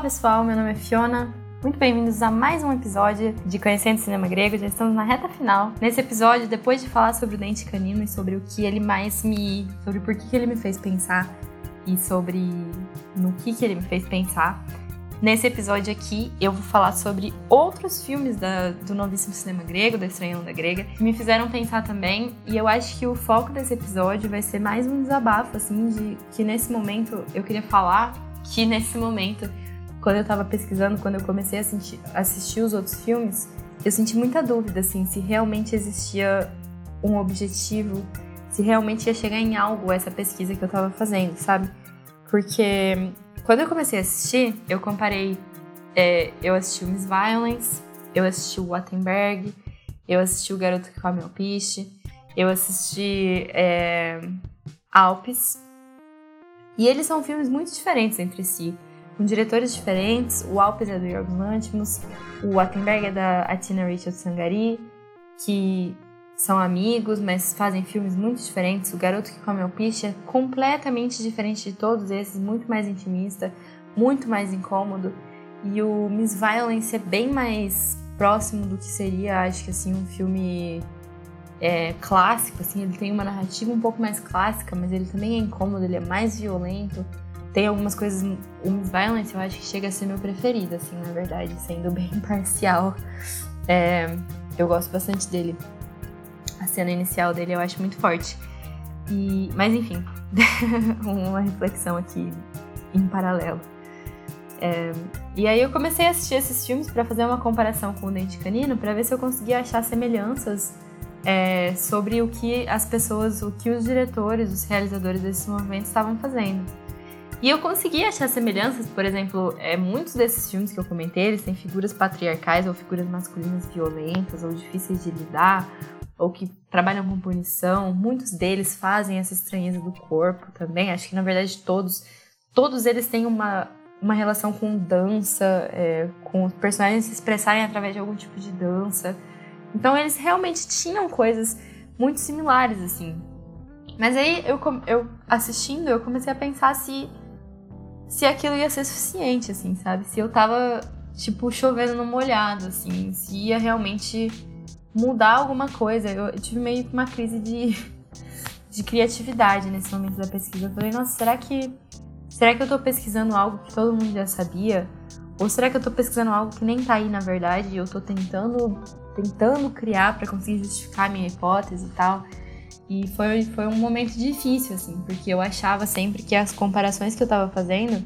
pessoal, meu nome é Fiona. Muito bem-vindos a mais um episódio de Conhecendo Cinema Grego. Já estamos na reta final. Nesse episódio, depois de falar sobre o dente canino e sobre o que ele mais me. sobre por que ele me fez pensar e sobre no que, que ele me fez pensar. Nesse episódio aqui, eu vou falar sobre outros filmes da, do novíssimo cinema grego, da Estranha Onda Grega, que me fizeram pensar também. E eu acho que o foco desse episódio vai ser mais um desabafo, assim, de que nesse momento eu queria falar que nesse momento quando eu tava pesquisando, quando eu comecei a assistir, assistir os outros filmes, eu senti muita dúvida, assim, se realmente existia um objetivo, se realmente ia chegar em algo essa pesquisa que eu tava fazendo, sabe? Porque quando eu comecei a assistir, eu comparei. É, eu assisti o Miss Violence, eu assisti o Wattenberg, eu assisti o Garoto que Come o Piche, eu assisti é, Alpes. E eles são filmes muito diferentes entre si com diretores diferentes. O Alpes é do Yorgos Lanthimos, o Attenberg é da Atina Richard Sangari, que são amigos, mas fazem filmes muito diferentes. O Garoto que Come o Piche é completamente diferente de todos esses, muito mais intimista, muito mais incômodo. E o Miss Violence é bem mais próximo do que seria, acho que assim, um filme é, clássico, assim, ele tem uma narrativa um pouco mais clássica, mas ele também é incômodo, ele é mais violento. Tem algumas coisas. O Miss Violence eu acho que chega a ser meu preferido, assim, na verdade, sendo bem imparcial. É, eu gosto bastante dele. A cena inicial dele eu acho muito forte. E, mas enfim, uma reflexão aqui em paralelo. É, e aí eu comecei a assistir esses filmes para fazer uma comparação com o Dente Canino, para ver se eu conseguia achar semelhanças é, sobre o que as pessoas, o que os diretores, os realizadores desses movimentos estavam fazendo. E eu consegui achar semelhanças, por exemplo, é, muitos desses filmes que eu comentei, eles têm figuras patriarcais ou figuras masculinas violentas ou difíceis de lidar, ou que trabalham com punição. Muitos deles fazem essa estranheza do corpo também. Acho que na verdade todos, todos eles têm uma, uma relação com dança, é, com os personagens se expressarem através de algum tipo de dança. Então eles realmente tinham coisas muito similares, assim. Mas aí eu, eu assistindo, eu comecei a pensar se se aquilo ia ser suficiente, assim, sabe? Se eu tava, tipo, chovendo no molhado, assim, se ia realmente mudar alguma coisa. Eu, tive meio que uma crise de, de criatividade nesse momento da pesquisa. Eu falei, nossa, será que. Será que eu tô pesquisando algo que todo mundo já sabia? Ou será que eu tô pesquisando algo que nem tá aí na verdade e eu tô tentando, tentando criar para conseguir justificar a minha hipótese e tal? E foi, foi um momento difícil, assim, porque eu achava sempre que as comparações que eu estava fazendo,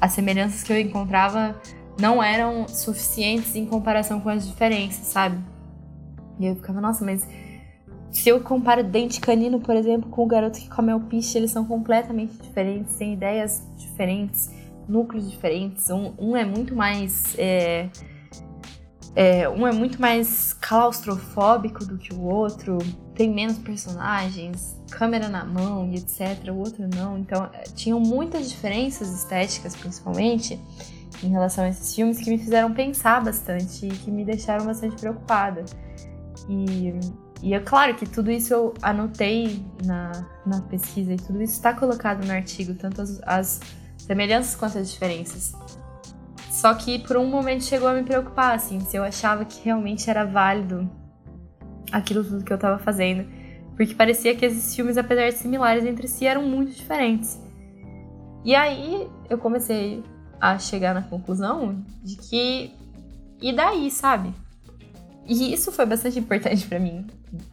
as semelhanças que eu encontrava, não eram suficientes em comparação com as diferenças, sabe? E eu ficava, nossa, mas se eu comparo dente canino, por exemplo, com o garoto que come alpiche, eles são completamente diferentes, têm ideias diferentes, núcleos diferentes. Um, um é muito mais. É, é, um é muito mais claustrofóbico do que o outro, tem menos personagens, câmera na mão e etc. O outro não. Então, é, tinham muitas diferenças estéticas, principalmente, em relação a esses filmes que me fizeram pensar bastante e que me deixaram bastante preocupada. E, e é claro que tudo isso eu anotei na, na pesquisa e tudo isso está colocado no artigo, tanto as, as semelhanças quanto as diferenças. Só que por um momento chegou a me preocupar, assim, se eu achava que realmente era válido aquilo tudo que eu tava fazendo. Porque parecia que esses filmes, apesar de similares entre si, eram muito diferentes. E aí eu comecei a chegar na conclusão de que. E daí, sabe? E isso foi bastante importante para mim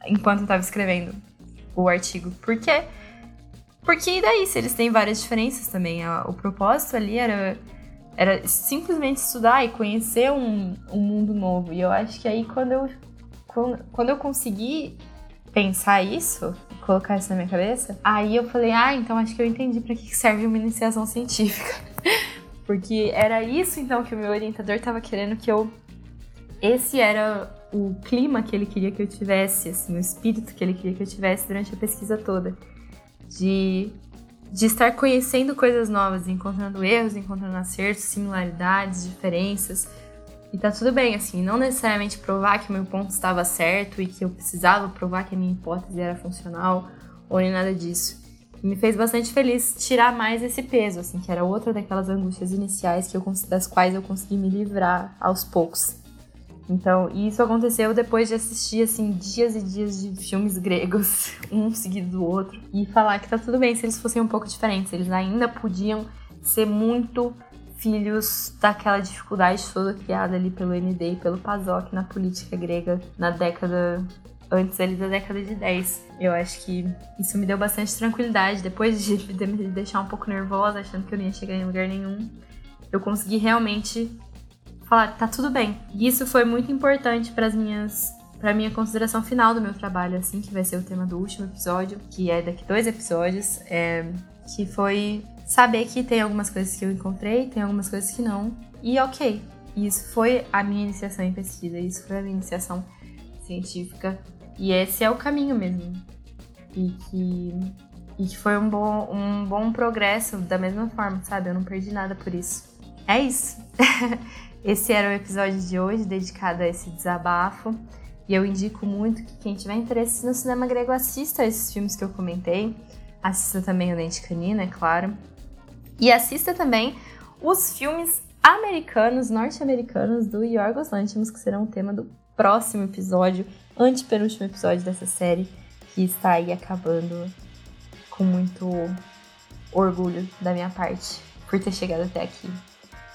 enquanto eu tava escrevendo o artigo. Por quê? Porque e daí, se eles têm várias diferenças também? O propósito ali era era simplesmente estudar e conhecer um, um mundo novo. E eu acho que aí quando eu, quando eu consegui pensar isso, colocar isso na minha cabeça, aí eu falei, ah, então acho que eu entendi para que serve uma iniciação científica. Porque era isso então que o meu orientador estava querendo que eu. Esse era o clima que ele queria que eu tivesse, assim, o espírito que ele queria que eu tivesse durante a pesquisa toda. De de estar conhecendo coisas novas, encontrando erros, encontrando acertos, similaridades, diferenças. E tá tudo bem, assim, não necessariamente provar que o meu ponto estava certo e que eu precisava provar que a minha hipótese era funcional ou nem nada disso. me fez bastante feliz tirar mais esse peso, assim, que era outra daquelas angústias iniciais que eu, das quais eu consegui me livrar aos poucos. Então, isso aconteceu depois de assistir, assim, dias e dias de filmes gregos, um seguido do outro, e falar que tá tudo bem se eles fossem um pouco diferentes. Eles ainda podiam ser muito filhos daquela dificuldade toda criada ali pelo ND e pelo PASOK na política grega na década antes ali da década de 10. Eu acho que isso me deu bastante tranquilidade. Depois de me deixar um pouco nervosa, achando que eu não ia chegar em lugar nenhum, eu consegui realmente falar, tá tudo bem. E isso foi muito importante para as minhas para minha consideração final do meu trabalho, assim, que vai ser o tema do último episódio, que é daqui dois episódios, é, que foi saber que tem algumas coisas que eu encontrei, tem algumas coisas que não, e ok. Isso foi a minha iniciação em pesquisa, isso foi a minha iniciação científica e esse é o caminho mesmo. E que, e que foi um bom, um bom progresso da mesma forma, sabe? Eu não perdi nada por isso. É isso. esse era o episódio de hoje dedicado a esse desabafo. E eu indico muito que quem tiver interesse no cinema grego assista esses filmes que eu comentei. Assista também o Dente Canino, é claro. E assista também os filmes americanos, norte-americanos do Yorgos Lanthimos, que serão o tema do próximo episódio antepenúltimo episódio dessa série, que está aí acabando com muito orgulho da minha parte por ter chegado até aqui.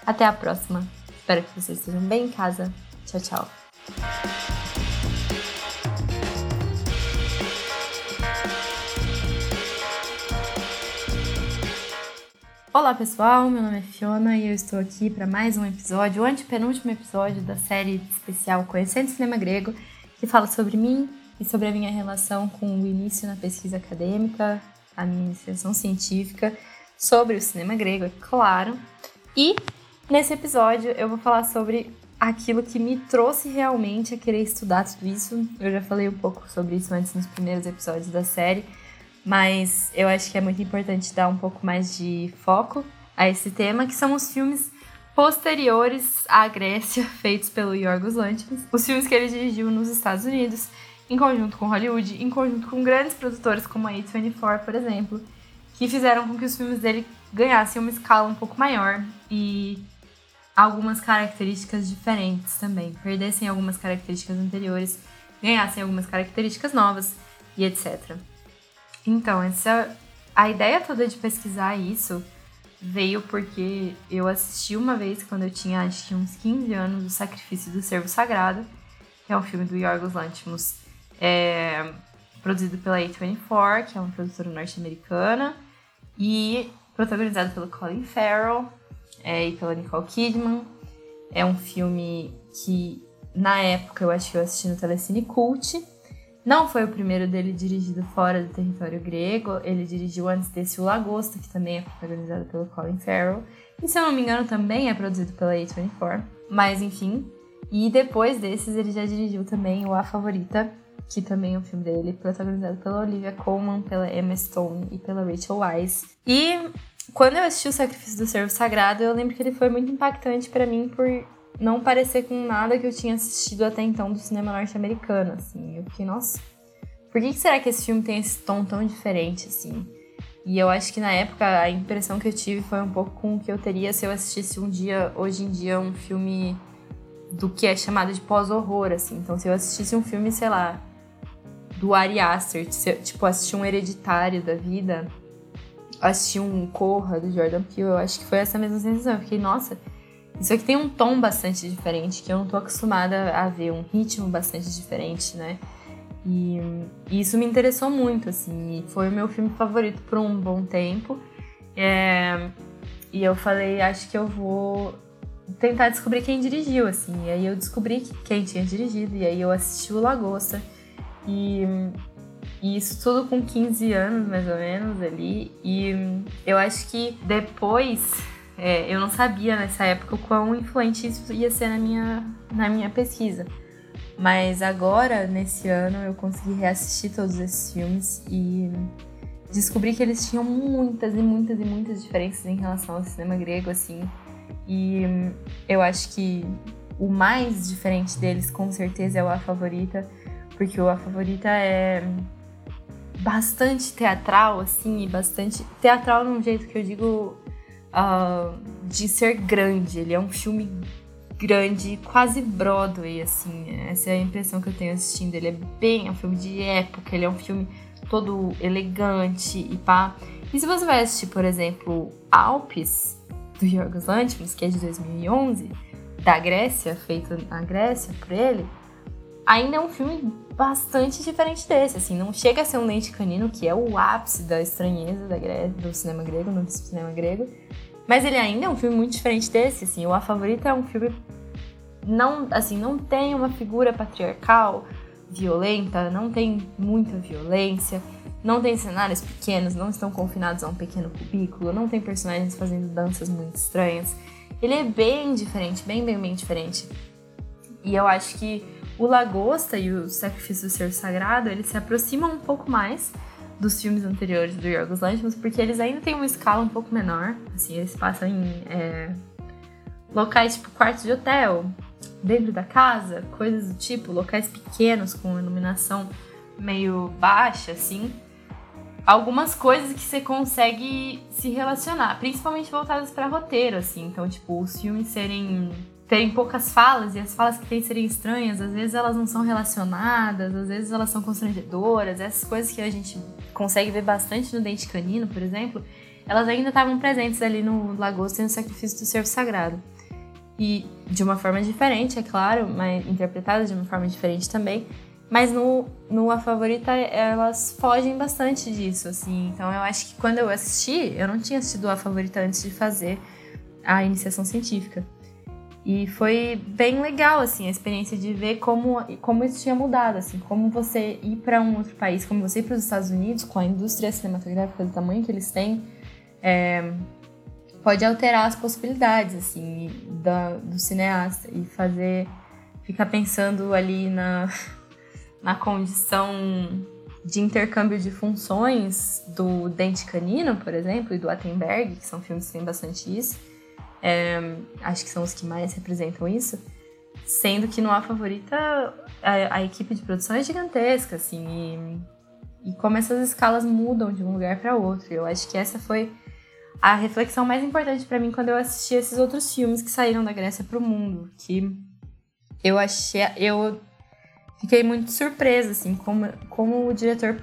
Até a próxima. Espero que vocês estejam bem em casa. Tchau, tchau. Olá pessoal, meu nome é Fiona e eu estou aqui para mais um episódio, o antepenúltimo episódio da série especial Conhecendo Cinema Grego, que fala sobre mim e sobre a minha relação com o início na pesquisa acadêmica, a minha iniciação científica, sobre o cinema grego, é claro. E nesse episódio eu vou falar sobre aquilo que me trouxe realmente a querer estudar tudo isso. Eu já falei um pouco sobre isso antes nos primeiros episódios da série, mas eu acho que é muito importante dar um pouco mais de foco a esse tema, que são os filmes posteriores à Grécia, feitos pelo Yorgos Lanthimos. Os filmes que ele dirigiu nos Estados Unidos, em conjunto com Hollywood, em conjunto com grandes produtores como a A24, por exemplo, que fizeram com que os filmes dele ganhassem uma escala um pouco maior e algumas características diferentes também, perdessem algumas características anteriores, ganhassem algumas características novas e etc. Então, essa a ideia toda de pesquisar isso veio porque eu assisti uma vez, quando eu tinha acho que uns 15 anos, O Sacrifício do Servo Sagrado, que é um filme do Yorgos Lanthimos, é, produzido pela A24, que é uma produtora norte-americana, e protagonizado pelo Colin Farrell é, e pela Nicole Kidman. É um filme que, na época, eu acho que eu assisti no Telecine Cult, não foi o primeiro dele dirigido fora do território grego, ele dirigiu antes desse O Lagosta, que também é protagonizado pelo Colin Farrell, e se eu não me engano também é produzido pela A24, mas enfim. E depois desses ele já dirigiu também o A Favorita, que também é um filme dele, protagonizado pela Olivia Colman, pela Emma Stone e pela Rachel Weisz. E quando eu assisti o Sacrifício do Servo Sagrado, eu lembro que ele foi muito impactante para mim por não parecer com nada que eu tinha assistido até então do cinema norte-americano, assim. Eu fiquei, nossa, por que será que esse filme tem esse tom tão diferente, assim? E eu acho que na época a impressão que eu tive foi um pouco com o que eu teria se eu assistisse um dia, hoje em dia, um filme do que é chamado de pós-horror, assim. Então, se eu assistisse um filme, sei lá, do Ari Aster, tipo, assistir um Hereditário da vida, assistir um Corra do Jordan Peele, eu acho que foi essa mesma sensação. Eu fiquei, nossa, isso aqui tem um tom bastante diferente, que eu não tô acostumada a ver, um ritmo bastante diferente, né? E, e isso me interessou muito, assim, foi o meu filme favorito por um bom tempo. É, e eu falei, acho que eu vou tentar descobrir quem dirigiu, assim. E aí eu descobri quem tinha dirigido, e aí eu assisti o Lagosta. E, e isso tudo com 15 anos, mais ou menos, ali. E eu acho que depois é, eu não sabia nessa época o quão influente isso ia ser na minha, na minha pesquisa. Mas agora, nesse ano, eu consegui reassistir todos esses filmes e descobri que eles tinham muitas e muitas e muitas diferenças em relação ao cinema grego, assim. E eu acho que o mais diferente deles, com certeza, é o A Favorita, porque o A Favorita é bastante teatral, assim, e bastante. Teatral num jeito que eu digo uh, de ser grande. Ele é um filme grande, quase Broadway, assim. Essa é a impressão que eu tenho assistindo. Ele é bem é um filme de época, ele é um filme todo elegante e pá. E se você vai assistir, por exemplo, Alpes, do Yorgos Lanthimos, que é de 2011, da Grécia, feito na Grécia por ele, ainda é um filme bastante diferente desse, assim, não chega a ser um Dente Canino, que é o ápice da estranheza da Grécia, do cinema grego, no cinema grego, mas ele ainda é um filme muito diferente desse, assim, o A Favorita é um filme não, assim, não tem uma figura patriarcal violenta, não tem muita violência, não tem cenários pequenos, não estão confinados a um pequeno cubículo, não tem personagens fazendo danças muito estranhas. Ele é bem diferente, bem, bem, bem diferente. E eu acho que o Lagosta e o Sacrifício do Ser Sagrado, eles se aproximam um pouco mais dos filmes anteriores do Yorgos Lanthimos, porque eles ainda têm uma escala um pouco menor. Assim, eles passam em é, locais tipo quartos de hotel, dentro da casa, coisas do tipo, locais pequenos com iluminação meio baixa, assim. Algumas coisas que você consegue se relacionar, principalmente voltadas para roteiro, assim. Então, tipo, os filmes serem terem poucas falas e as falas que tem serem estranhas, às vezes elas não são relacionadas, às vezes elas são constrangedoras, essas coisas que a gente consegue ver bastante no Dente Canino, por exemplo, elas ainda estavam presentes ali no Lagosta e no Sacrifício do Servo Sagrado. E de uma forma diferente, é claro, mas interpretada de uma forma diferente também. Mas no, no A Favorita, elas fogem bastante disso, assim. Então eu acho que quando eu assisti, eu não tinha assistido A Favorita antes de fazer a iniciação científica. E foi bem legal, assim, a experiência de ver como, como isso tinha mudado, assim, como você ir para um outro país, como você ir para os Estados Unidos, com a indústria cinematográfica do tamanho que eles têm, é, pode alterar as possibilidades, assim, da, do cineasta e fazer, ficar pensando ali na, na condição de intercâmbio de funções do Dente Canino, por exemplo, e do Attenberg, que são filmes que têm bastante isso é, acho que são os que mais representam isso. Sendo que no A Favorita a, a equipe de produção é gigantesca, assim, e, e como essas escalas mudam de um lugar para outro. Eu acho que essa foi a reflexão mais importante para mim quando eu assisti esses outros filmes que saíram da Grécia para o mundo, que eu achei, eu fiquei muito surpresa assim, como, como o diretor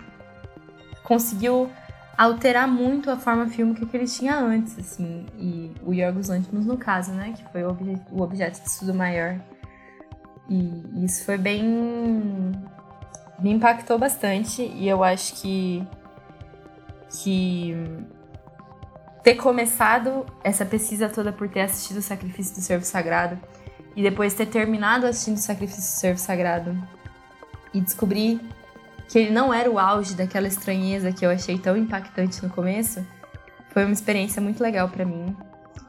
conseguiu alterar muito a forma fílmica que ele tinha antes, assim, e o Yorgos Lanthimos no caso, né, que foi o, obje o objeto de estudo maior. E isso foi bem... me impactou bastante e eu acho que que ter começado essa pesquisa toda por ter assistido o Sacrifício do Servo Sagrado e depois ter terminado assistindo o Sacrifício do Servo Sagrado e descobrir que ele não era o auge daquela estranheza que eu achei tão impactante no começo, foi uma experiência muito legal para mim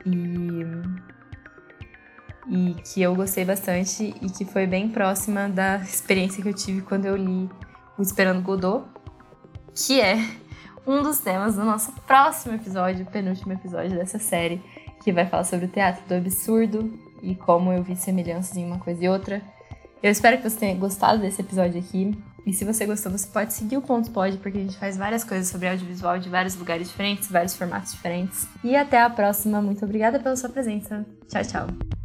e e que eu gostei bastante e que foi bem próxima da experiência que eu tive quando eu li o Esperando Godot, que é um dos temas do nosso próximo episódio, penúltimo episódio dessa série, que vai falar sobre o teatro do absurdo e como eu vi semelhanças em uma coisa e outra. Eu espero que você tenha gostado desse episódio aqui. E se você gostou, você pode seguir o Pontos Pod, porque a gente faz várias coisas sobre audiovisual de vários lugares diferentes, vários formatos diferentes. E até a próxima. Muito obrigada pela sua presença. Tchau, tchau.